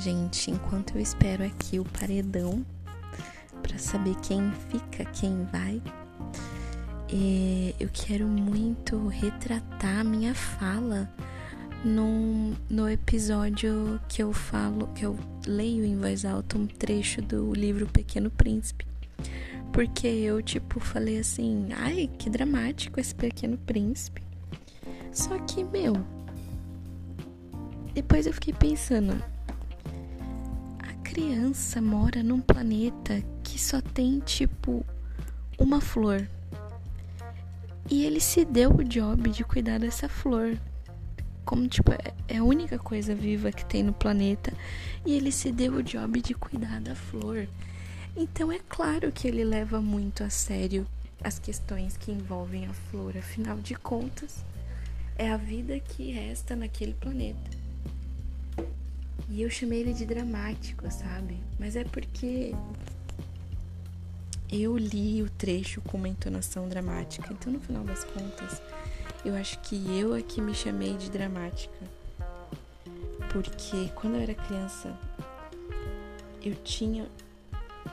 gente? Enquanto eu espero aqui o paredão para saber quem fica, quem vai, é, eu quero muito retratar minha fala no, no episódio que eu falo, que eu leio em voz alta um trecho do livro Pequeno Príncipe. Porque eu, tipo, falei assim, ai, que dramático esse Pequeno Príncipe. Só que, meu, depois eu fiquei pensando, criança mora num planeta que só tem, tipo, uma flor. E ele se deu o job de cuidar dessa flor. Como, tipo, é a única coisa viva que tem no planeta. E ele se deu o job de cuidar da flor. Então é claro que ele leva muito a sério as questões que envolvem a flor, afinal de contas, é a vida que resta naquele planeta. E eu chamei ele de dramático, sabe? Mas é porque eu li o trecho com uma entonação dramática. Então, no final das contas, eu acho que eu é que me chamei de dramática. Porque quando eu era criança, eu tinha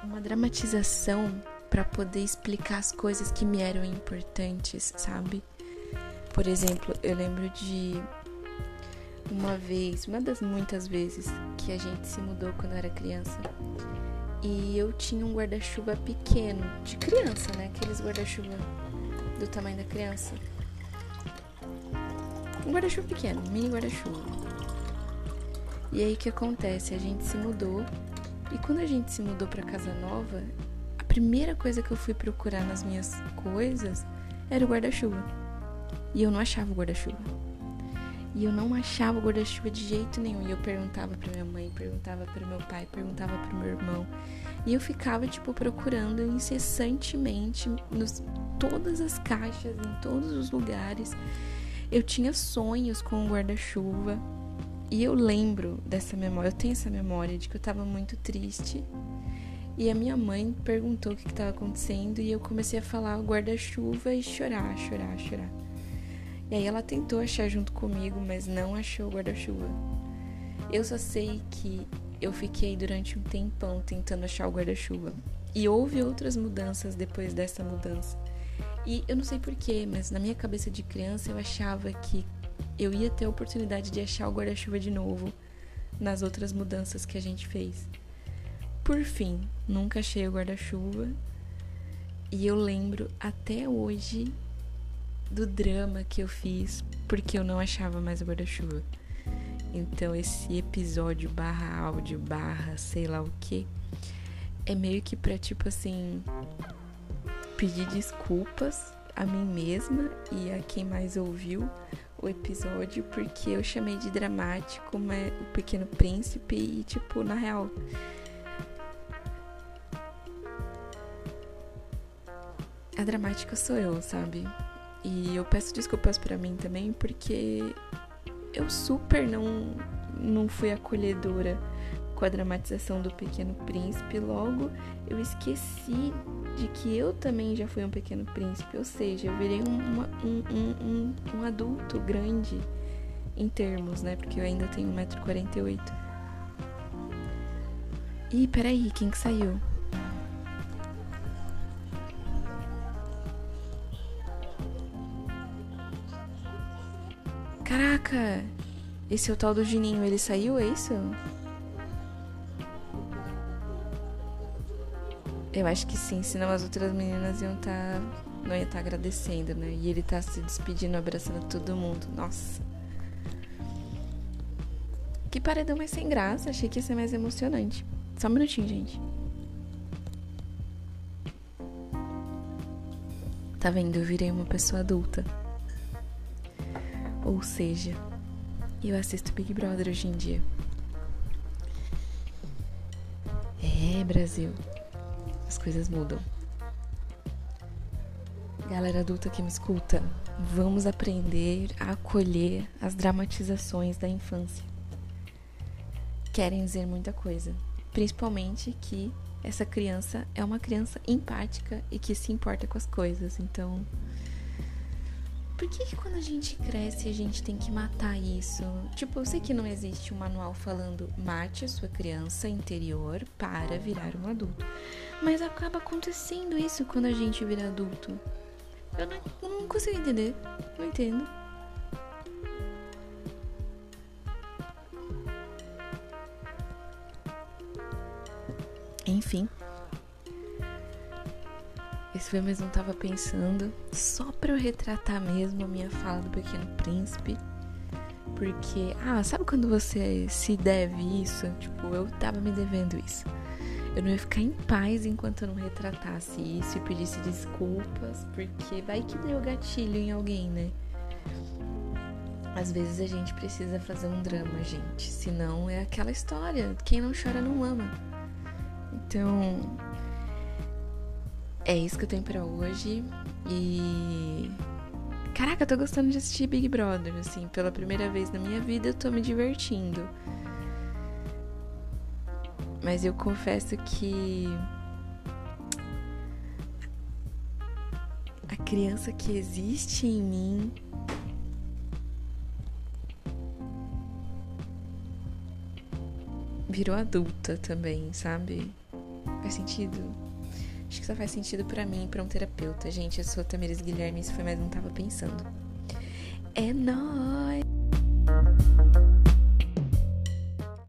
uma dramatização para poder explicar as coisas que me eram importantes, sabe? Por exemplo, eu lembro de uma vez, uma das muitas vezes que a gente se mudou quando eu era criança. E eu tinha um guarda-chuva pequeno, de criança, né? Aqueles guarda-chuva do tamanho da criança. Um guarda-chuva pequeno, um mini guarda-chuva. E aí o que acontece? A gente se mudou e quando a gente se mudou para casa nova, a primeira coisa que eu fui procurar nas minhas coisas era o guarda-chuva. E eu não achava o guarda-chuva. E eu não achava o guarda-chuva de jeito nenhum. E eu perguntava para minha mãe, perguntava para meu pai, perguntava para meu irmão. E eu ficava tipo procurando incessantemente nos todas as caixas, em todos os lugares. Eu tinha sonhos com o guarda-chuva. E eu lembro dessa memória, eu tenho essa memória de que eu tava muito triste. E a minha mãe perguntou o que estava acontecendo e eu comecei a falar guarda-chuva e chorar, chorar, chorar. E aí ela tentou achar junto comigo, mas não achou o guarda-chuva. Eu só sei que eu fiquei durante um tempão tentando achar o guarda-chuva. E houve outras mudanças depois dessa mudança. E eu não sei porquê, mas na minha cabeça de criança eu achava que eu ia ter a oportunidade de achar o guarda-chuva de novo nas outras mudanças que a gente fez. Por fim, nunca achei o guarda-chuva e eu lembro até hoje do drama que eu fiz porque eu não achava mais o guarda-chuva. Então esse episódio barra áudio barra sei lá o que é meio que pra tipo assim pedir desculpas a mim mesma e a quem mais ouviu o episódio porque eu chamei de dramático mas, o Pequeno Príncipe e, tipo, na real. A dramática sou eu, sabe? E eu peço desculpas para mim também porque eu super não, não fui acolhedora com a dramatização do Pequeno Príncipe, logo eu esqueci de que eu também já fui um pequeno príncipe, ou seja, eu virei uma, um, um, um, um, adulto grande em termos, né? Porque eu ainda tenho 1,48m. Ih, peraí, quem que saiu? Caraca! Esse é o tal do Gininho, ele saiu, é isso? Eu acho que sim, senão as outras meninas iam estar. Tá, não ia estar tá agradecendo, né? E ele tá se despedindo, abraçando todo mundo. Nossa. Que paredão mais sem graça. Achei que ia ser mais emocionante. Só um minutinho, gente. Tá vendo? Eu virei uma pessoa adulta. Ou seja, eu assisto Big Brother hoje em dia. É, Brasil as coisas mudam. Galera adulta que me escuta, vamos aprender a acolher as dramatizações da infância. Querem dizer muita coisa, principalmente que essa criança é uma criança empática e que se importa com as coisas. Então, Por que, que quando a gente cresce a gente tem que matar isso? Tipo, eu sei que não existe um manual falando mate a sua criança interior para virar um adulto. Mas acaba acontecendo isso quando a gente vira adulto. Eu não, eu não consigo entender. Não entendo. Enfim. Esse mesmo, eu tava pensando só pra eu retratar mesmo a minha fala do Pequeno Príncipe. Porque, ah, sabe quando você se deve isso? Tipo, eu tava me devendo isso. Eu não ia ficar em paz enquanto eu não retratasse isso e pedisse desculpas, porque vai que deu gatilho em alguém, né? Às vezes a gente precisa fazer um drama, gente. Senão é aquela história: quem não chora não ama. Então, é isso que eu tenho para hoje. E. Caraca, eu tô gostando de assistir Big Brother, assim, pela primeira vez na minha vida eu tô me divertindo. Mas eu confesso que. A criança que existe em mim. Virou adulta também, sabe? Faz sentido? Acho que só faz sentido para mim, para um terapeuta. Gente, eu sou Tamires Guilherme, isso foi mais não tava pensando. É nóis!